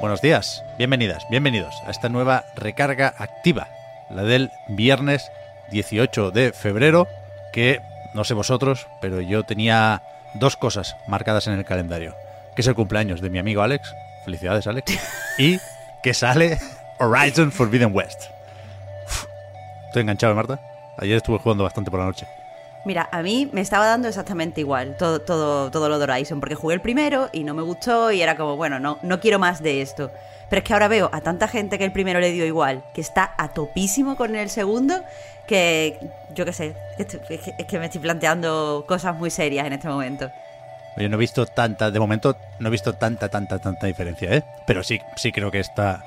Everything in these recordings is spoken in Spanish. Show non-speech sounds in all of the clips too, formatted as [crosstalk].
Buenos días, bienvenidas, bienvenidos a esta nueva recarga activa, la del viernes 18 de febrero, que no sé vosotros, pero yo tenía dos cosas marcadas en el calendario, que es el cumpleaños de mi amigo Alex, felicidades Alex, [laughs] y que sale Horizon Forbidden West. Uf, Estoy enganchado, ¿eh, Marta. Ayer estuve jugando bastante por la noche. Mira, a mí me estaba dando exactamente igual todo, todo, todo lo de Horizon, porque jugué el primero y no me gustó y era como, bueno, no, no quiero más de esto. Pero es que ahora veo a tanta gente que el primero le dio igual, que está a topísimo con el segundo, que yo qué sé, es que, es que me estoy planteando cosas muy serias en este momento. Oye, no he visto tanta, de momento no he visto tanta, tanta, tanta diferencia, ¿eh? Pero sí, sí creo que está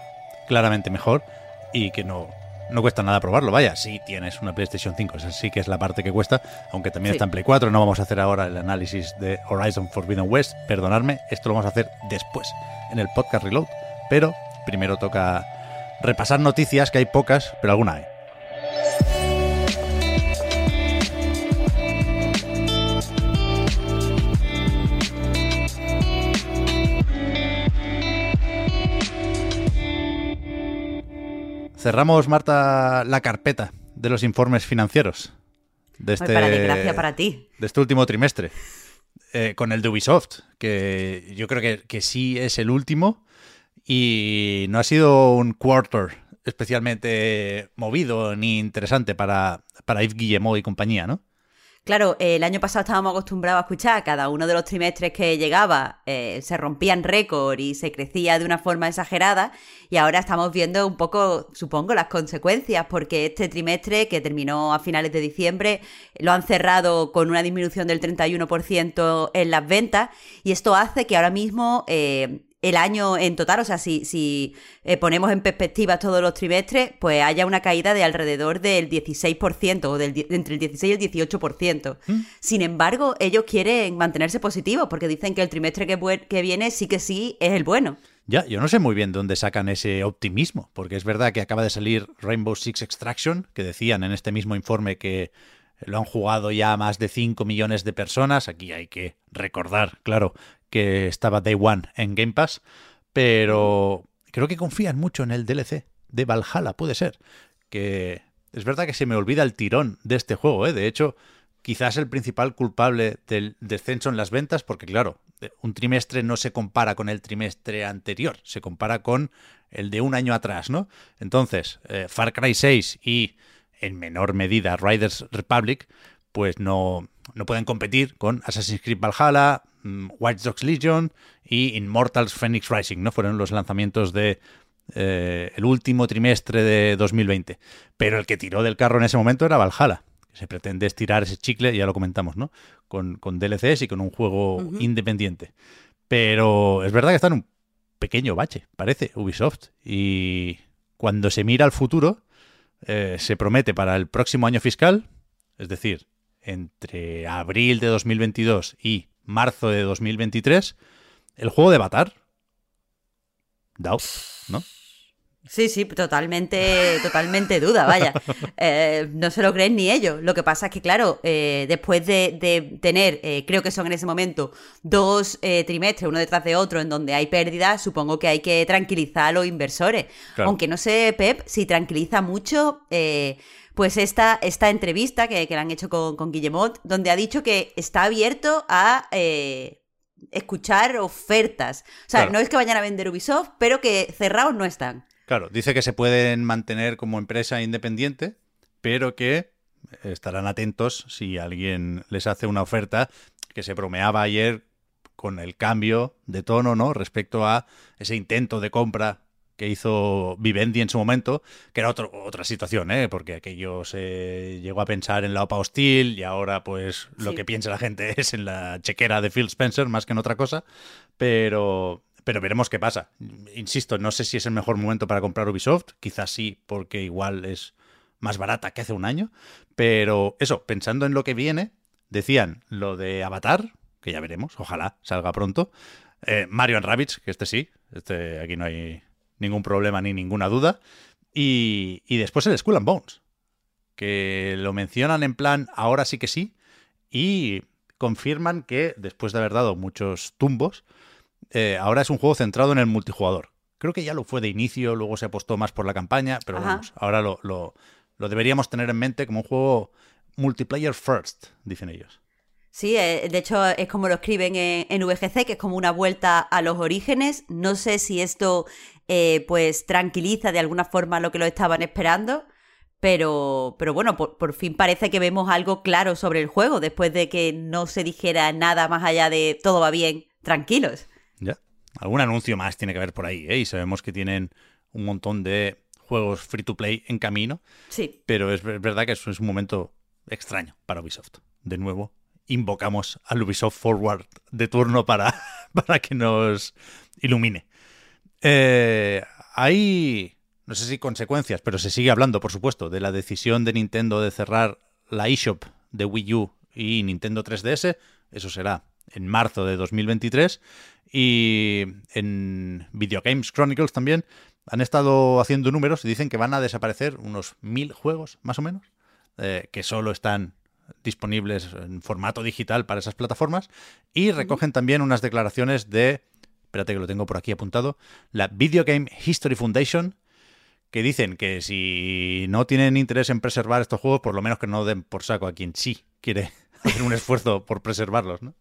claramente mejor y que no, no cuesta nada probarlo. Vaya, si tienes una PlayStation 5, esa sí que es la parte que cuesta, aunque también Sí. está en Play 4. No vamos a hacer ahora el análisis de Horizon Forbidden West, perdonadme, esto lo vamos a hacer después, en el podcast Reload. Pero primero toca repasar noticias, que hay pocas, pero alguna hay. Cerramos, Marta, la carpeta de los informes financieros de este, para desgracia para ti. de este último trimestre. Eh, con el de Ubisoft, que yo creo que, que sí es el último y no ha sido un quarter especialmente movido ni interesante para, para Yves Guillemot y compañía, ¿no? Claro, el año pasado estábamos acostumbrados a escuchar cada uno de los trimestres que llegaba, eh, se rompían récord y se crecía de una forma exagerada y ahora estamos viendo un poco, supongo, las consecuencias porque este trimestre que terminó a finales de diciembre lo han cerrado con una disminución del 31% en las ventas y esto hace que ahora mismo... eh, el año en total, o sea, si, si eh, ponemos en perspectiva todos los trimestres, pues haya una caída de alrededor del 16% o del, entre el 16 y el 18%. Sin embargo, ellos quieren mantenerse positivos porque dicen que el trimestre que, que viene sí que sí es el bueno. Ya, yo no sé muy bien de dónde sacan ese optimismo, porque es verdad que acaba de salir Rainbow Six Extraction, que decían en este mismo informe que lo han jugado ya más de 5 millones de personas. Aquí hay que recordar, claro, que estaba Day One en Game Pass, pero creo que confían mucho en el DLC de Valhalla, puede ser. Que es verdad que se me olvida el tirón de este juego, ¿eh? De hecho, quizás el principal culpable del descenso en las ventas, porque claro, un trimestre no se compara con el trimestre anterior, se compara con el de un año atrás, ¿no? Entonces, eh, Far Cry 6 y en menor medida Riders Republic, pues no, no pueden competir con Assassin's Creed Valhalla, mm, Watch Dogs Legion y Immortals Phoenix Rising, ¿no? Fueron los lanzamientos de eh, el último trimestre de 2020. Pero el que tiró del carro en ese momento era Valhalla. Se pretende estirar ese chicle, ya lo comentamos, ¿no? Con, con DLCs y con un juego independiente. Pero es verdad que está en un pequeño bache, parece, Ubisoft. Y cuando se mira al futuro, eh, se promete para el próximo año fiscal, es decir, entre abril de 2022 y marzo de 2023, el juego de Avatar. Doubt, ¿no? Sí, sí, totalmente, totalmente duda, vaya. [laughs] Eh, no se lo creen ni ellos. Lo que pasa es que, claro, eh, después de, de tener, eh, creo que son en ese momento, dos eh, trimestres, uno detrás de otro, en donde hay pérdidas, supongo que hay que tranquilizar a los inversores. Claro. Aunque no sé, Pep, si tranquiliza mucho, eh, pues esta, esta entrevista que, que le han hecho con, con Guillemot, donde ha dicho que está abierto a... eh, escuchar ofertas. O sea, Claro. no es que vayan a vender Ubisoft, pero que cerrados no están. Claro, dice que se pueden mantener como empresa independiente, pero que estarán atentos si alguien les hace una oferta que se bromeaba ayer con el cambio de tono, ¿no? Respecto a ese intento de compra que hizo Vivendi en su momento, que era otro, otra situación, ¿eh? porque aquello se llegó a pensar en la OPA hostil y ahora pues lo Sí. que piensa la gente [laughs] es en la chequera de Phil Spencer más que en otra cosa, pero, pero veremos qué pasa. Insisto, no sé si es el mejor momento para comprar Ubisoft, quizás sí, porque igual es más barata que hace un año, pero eso, pensando en lo que viene, decían lo de Avatar, que ya veremos, ojalá salga pronto, eh, Mario and Rabbids, que este sí, este aquí no hay ningún problema ni ninguna duda, y, y después el Skull and Bones, que lo mencionan en plan ahora sí que sí, y confirman que después de haber dado muchos tumbos, eh, ahora es un juego centrado en el multijugador. Creo que ya lo fue de inicio, luego se apostó más por la campaña, pero vamos, ahora lo, lo- lo deberíamos tener en mente como un juego multiplayer first, dicen ellos. Sí, eh, de hecho es como lo escriben en, en VGC, que es como una vuelta a los orígenes. No sé si esto eh, pues tranquiliza de alguna forma lo que lo estaban esperando, pero, pero bueno, por, por fin parece que vemos algo claro sobre el juego, después de que no se dijera nada más allá de todo va bien, tranquilos. Algún anuncio más tiene que haber por ahí, ¿eh? Y sabemos que tienen un montón de juegos free to play en camino, Sí, pero es ver- verdad que es un momento extraño para Ubisoft. De nuevo, invocamos al Ubisoft Forward de turno para, [laughs] para que nos ilumine. Eh, hay, no sé si consecuencias, pero se sigue hablando, por supuesto, de la decisión de Nintendo de cerrar la eShop de Wii U y Nintendo 3DS. Eso será en marzo de 2023. Y en Video Games Chronicles también han estado haciendo números y dicen que van a desaparecer unos mil juegos, más o menos, eh, que solo están disponibles en formato digital para esas plataformas. Y recogen también unas declaraciones de, espérate que lo tengo por aquí apuntado, la Video Game History Foundation, que dicen que si no tienen interés en preservar estos juegos, por lo menos que no den por saco a quien sí quiere [laughs] hacer un esfuerzo por preservarlos, ¿no?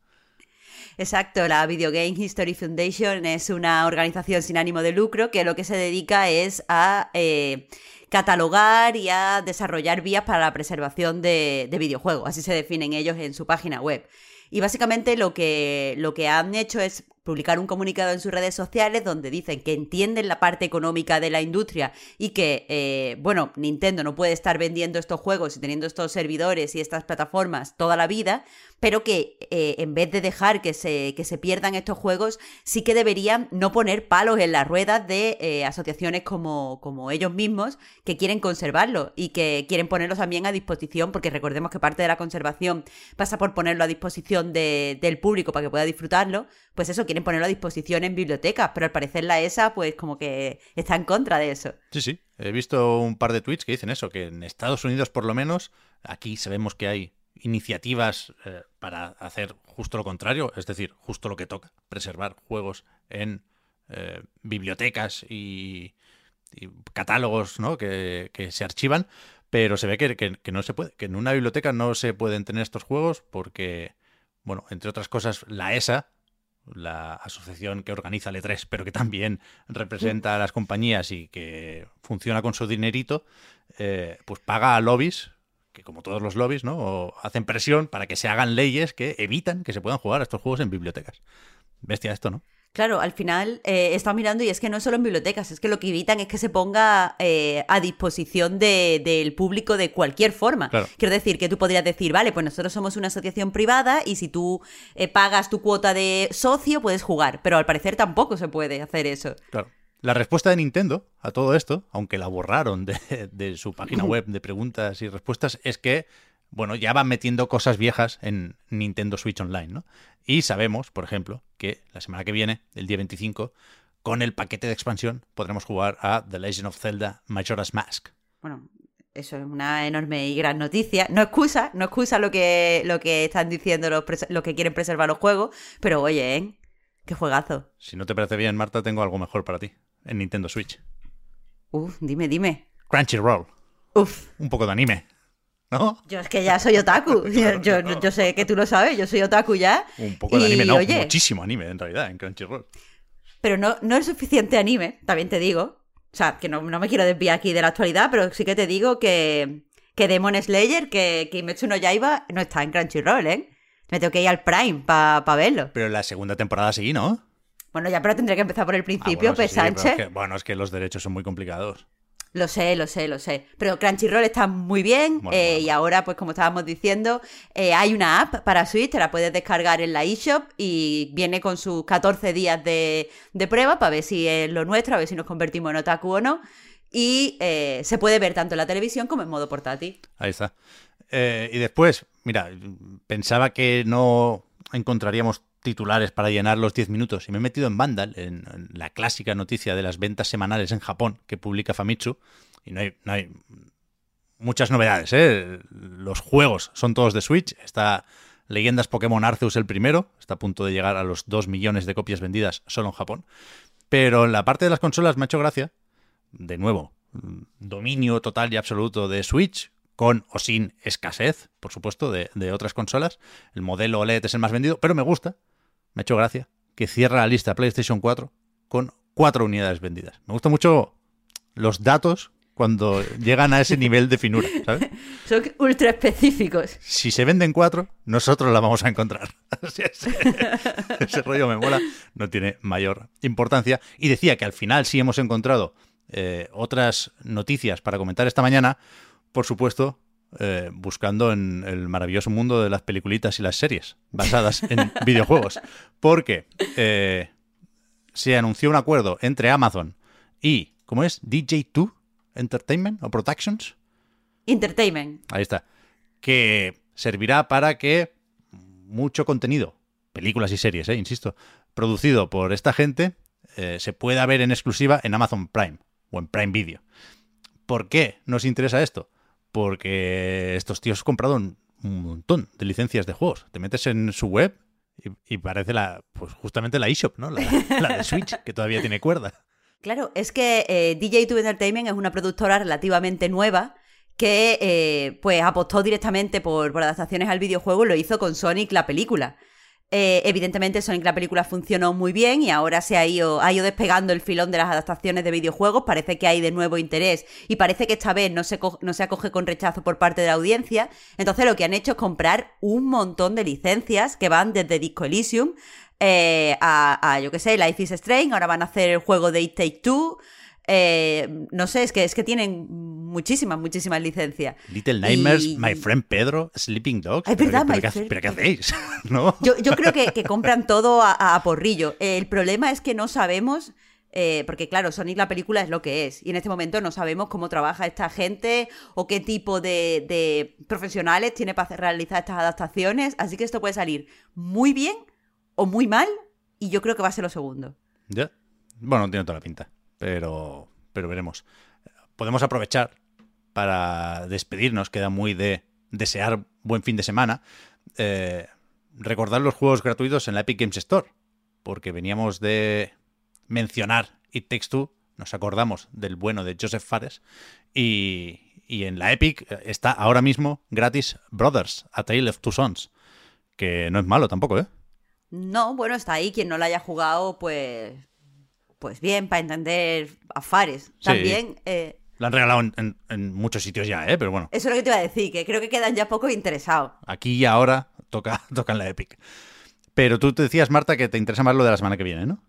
Exacto, la Video Game History Foundation es una organización sin ánimo de lucro que lo que se dedica es a eh, catalogar y a desarrollar vías para la preservación de, de videojuegos, así se definen ellos en su página web. Y básicamente lo que, lo que han hecho es publicar un comunicado en sus redes sociales donde dicen que entienden la parte económica de la industria y que, eh, bueno, Nintendo no puede estar vendiendo estos juegos y teniendo estos servidores y estas plataformas toda la vida, pero que eh, en vez de dejar que se, que se pierdan estos juegos, sí que deberían no poner palos en las ruedas de eh, asociaciones como, como ellos mismos que quieren conservarlo y que quieren ponerlos también a disposición, porque recordemos que parte de la conservación pasa por ponerlo a disposición de- del público para que pueda disfrutarlo, pues eso, quieren ponerlo a disposición en bibliotecas, pero al parecer la ESA pues como que está en contra de eso. Sí, sí. He visto un par de tweets que dicen eso, que en Estados Unidos por lo menos, aquí sabemos que hay iniciativas eh, para hacer justo lo contrario, es decir, justo lo que toca, preservar juegos en eh, bibliotecas y, y catálogos ¿no? que, que se archivan, pero se ve que, no se puede, que en una biblioteca no se pueden tener estos juegos porque, bueno, entre otras cosas, la ESA, la asociación que organiza el E3, pero que también representa a las compañías y que funciona con su dinerito, eh, pues paga a lobbies, que como todos los lobbies, ¿no? O hacen presión para que se hagan leyes que evitan que se puedan jugar a estos juegos en bibliotecas. Bestia esto, ¿no? Claro, al final eh, he estado mirando y es que no es solo en bibliotecas, es que lo que evitan es que se ponga eh, a disposición de- del público de cualquier forma. Claro. Quiero decir que tú podrías decir, vale, pues nosotros somos una asociación privada y si tú eh, pagas tu cuota de socio puedes jugar, pero al parecer tampoco se puede hacer eso. Claro. La respuesta de Nintendo a todo esto, aunque la borraron de, de su página [laughs] web de preguntas y respuestas, es que, bueno, ya van metiendo cosas viejas en Nintendo Switch Online, ¿no? Y sabemos, por ejemplo, que la semana que viene, el día 25, con el paquete de expansión podremos jugar a The Legend of Zelda Majora's Mask. Bueno, eso es una enorme y gran noticia. No excusa, no excusa lo que, lo que están diciendo los, los que quieren preservar los juegos, pero oye, ¿eh? Qué juegazo. Si no te parece bien, Marta, tengo algo mejor para ti en Nintendo Switch. Uf, dime, dime. Crunchyroll. Uf, Un poco de anime. ¿No? yo es que ya soy otaku. [laughs] Yo, yo- yo sé que tú lo sabes, yo soy otaku ya. Un poco de Y, anime, no. oye, Muchísimo anime, en realidad, en Crunchyroll. Pero no, no es suficiente anime, también te digo. O sea, que no, no me quiero desviar aquí de la actualidad, pero sí que te digo que, que Demon Slayer, que Kimetsu no Yaiba, no está en Crunchyroll, ¿eh? Me tengo que ir al Prime para verlo. Pero la segunda temporada sí, ¿no? Bueno, ya, pero tendré que empezar por el Ah, principio, bueno, pues sí, sí, pero Sánchez. es que- bueno, es que los derechos son muy complicados. Lo sé, lo sé, lo sé. Pero Crunchyroll está muy bien Bueno, eh, bueno. y ahora, pues como estábamos diciendo, eh, hay una app para Switch, te la puedes descargar en la eShop y viene con sus 14 días de, de prueba para ver si es lo nuestro, a ver si nos convertimos en otaku o no. Y eh, se puede ver tanto en la televisión como en modo portátil. Ahí está. Y después, mira, pensaba que no encontraríamos titulares para llenar los 10 minutos y me he metido en Vandal, en, la clásica noticia de las ventas semanales en Japón que publica Famitsu, y no hay, no hay muchas novedades. ¿eh? Los juegos son todos de Switch. Está Leyendas Pokémon Arceus el primero, está a punto de llegar a los 2 millones de copias vendidas solo en Japón. Pero en la parte de las consolas me ha hecho gracia, de nuevo, dominio total y absoluto de Switch, con o sin escasez, por supuesto, de, de otras consolas. El modelo OLED es el más vendido, pero me gusta, me ha hecho gracia, que cierra la lista PlayStation 4 con cuatro unidades vendidas. Me gustan mucho los datos cuando llegan a ese nivel de finura, ¿sabes? [laughs] Son ultra específicos. Si se venden cuatro, nosotros la vamos a encontrar. [laughs] Así es. [laughs] Ese rollo me mola, no tiene mayor importancia. Y decía que al final sí hemos encontrado eh, otras noticias para comentar esta mañana, por supuesto, eh, buscando en el maravilloso mundo de las peliculitas y las series basadas en [laughs] videojuegos. Porque eh, se anunció un acuerdo entre Amazon y, ¿cómo es? DJ2 Entertainment o Productions. Entertainment. Ahí está. Que servirá para que mucho contenido, películas y series, eh, insisto, producido por esta gente, eh, se pueda ver en exclusiva en Amazon Prime o en Prime Video. ¿Por qué nos interesa esto? Porque estos tíos han comprado un, montón de licencias de juegos. Te metes en su web y, parece la, pues justamente la eShop, ¿no? La, la de Switch, que todavía tiene cuerda. Claro, es que eh, DJ2 Entertainment es una productora relativamente nueva que eh, pues apostó directamente por adaptaciones al videojuego y lo hizo con Sonic la película. Eh, evidentemente Sonic la película funcionó muy bien y ahora se ha ido, ha ido despegando el filón de las adaptaciones de videojuegos, parece que hay de nuevo interés y parece que esta vez no se, acoge con rechazo por parte de la audiencia, entonces lo que han hecho es comprar un montón de licencias que van desde Disco Elysium eh, a, a, yo qué sé, Life is Strange, ahora van a hacer el juego de It Take Two. Eh, no sé, es que, es que tienen muchísimas, muchísimas licencias. Little Nightmares, Y- My Friend Pedro, Sleeping Dogs. Ay, ¿Pero verdad, pero qué, pero qué hacéis? [laughs] ¿No? Yo, yo creo que, que compran todo a, a- porrillo. El problema es que no sabemos, eh, porque claro, Sonic la película es lo que es, y en este momento no sabemos cómo trabaja esta gente o qué tipo de, de profesionales tiene para realizar estas adaptaciones, así que esto puede salir muy bien o muy mal, y yo creo que va a ser lo segundo. Ya. Bueno, tiene toda la pinta, pero, pero veremos. Podemos aprovechar para despedirnos, queda muy de desear buen fin de semana. eh, recordar los juegos gratuitos en la Epic Games Store, porque veníamos de mencionar It Takes Two, nos acordamos del bueno de Joseph Fares, y, y en la Epic está ahora mismo gratis Brothers, A Tale of Two Sons, que no es malo tampoco, ¿eh? No, bueno, está ahí. Quien no la haya jugado, pues. Pues bien, para entender a Fares. Sí. También. eh, Lo han regalado en, en- en muchos sitios ya, ¿eh? Pero bueno. eso es lo que te iba a decir, que creo que quedan ya pocos interesados. Aquí y ahora toca, [laughs] toca en la Epic. Pero tú te decías, Marta, que te interesa más lo de la semana que viene, ¿no?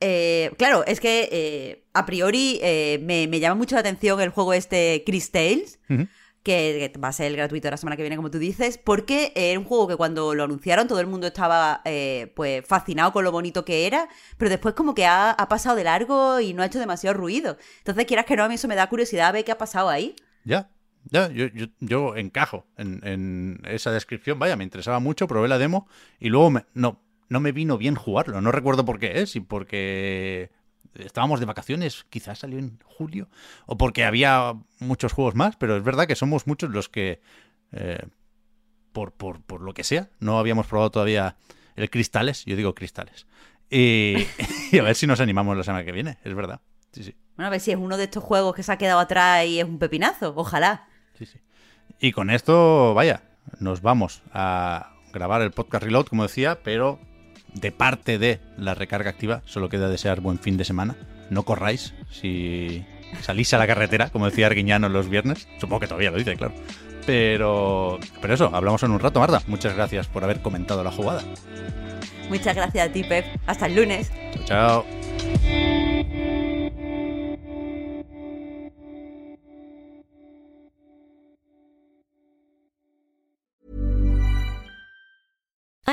Eh, claro, es que eh, a priori eh, me, me llama mucho la atención el juego este Chris Tales, que, que va a ser gratuito la semana que viene, como tú dices, porque era un juego que cuando lo anunciaron todo el mundo estaba eh, pues fascinado con lo bonito que era, pero después como que ha, pasado de largo y no ha hecho demasiado ruido. Entonces, quieras que no, a mí eso me da curiosidad a ver qué ha pasado ahí. Ya, ya, yo, yo, encajo en, esa descripción. Vaya, me interesaba mucho, probé la demo y luego me- no, no me vino bien jugarlo. No recuerdo por qué es, si porque estábamos de vacaciones, quizás salió en julio, o porque había muchos juegos más, pero es verdad que somos muchos los que, eh, por, por, por lo que sea, no habíamos probado todavía el Cristales, yo digo Cristales. Y, [laughs] y a ver si nos animamos la semana que viene, es verdad. Sí, sí. Bueno, a ver si es uno de estos juegos que se ha quedado atrás y es un pepinazo, ojalá. Sí, sí. Y con esto, vaya, nos vamos a grabar el podcast Reload, como decía, pero de parte de la recarga activa solo queda desear buen fin de semana. No corráis si salís a la carretera, como decía Arguiñano los viernes. Supongo que todavía lo dice, claro. Pero, pero eso, hablamos en un rato, Marta. Muchas gracias por haber comentado la jugada. Muchas gracias a ti, Pep. Hasta el lunes. Chao.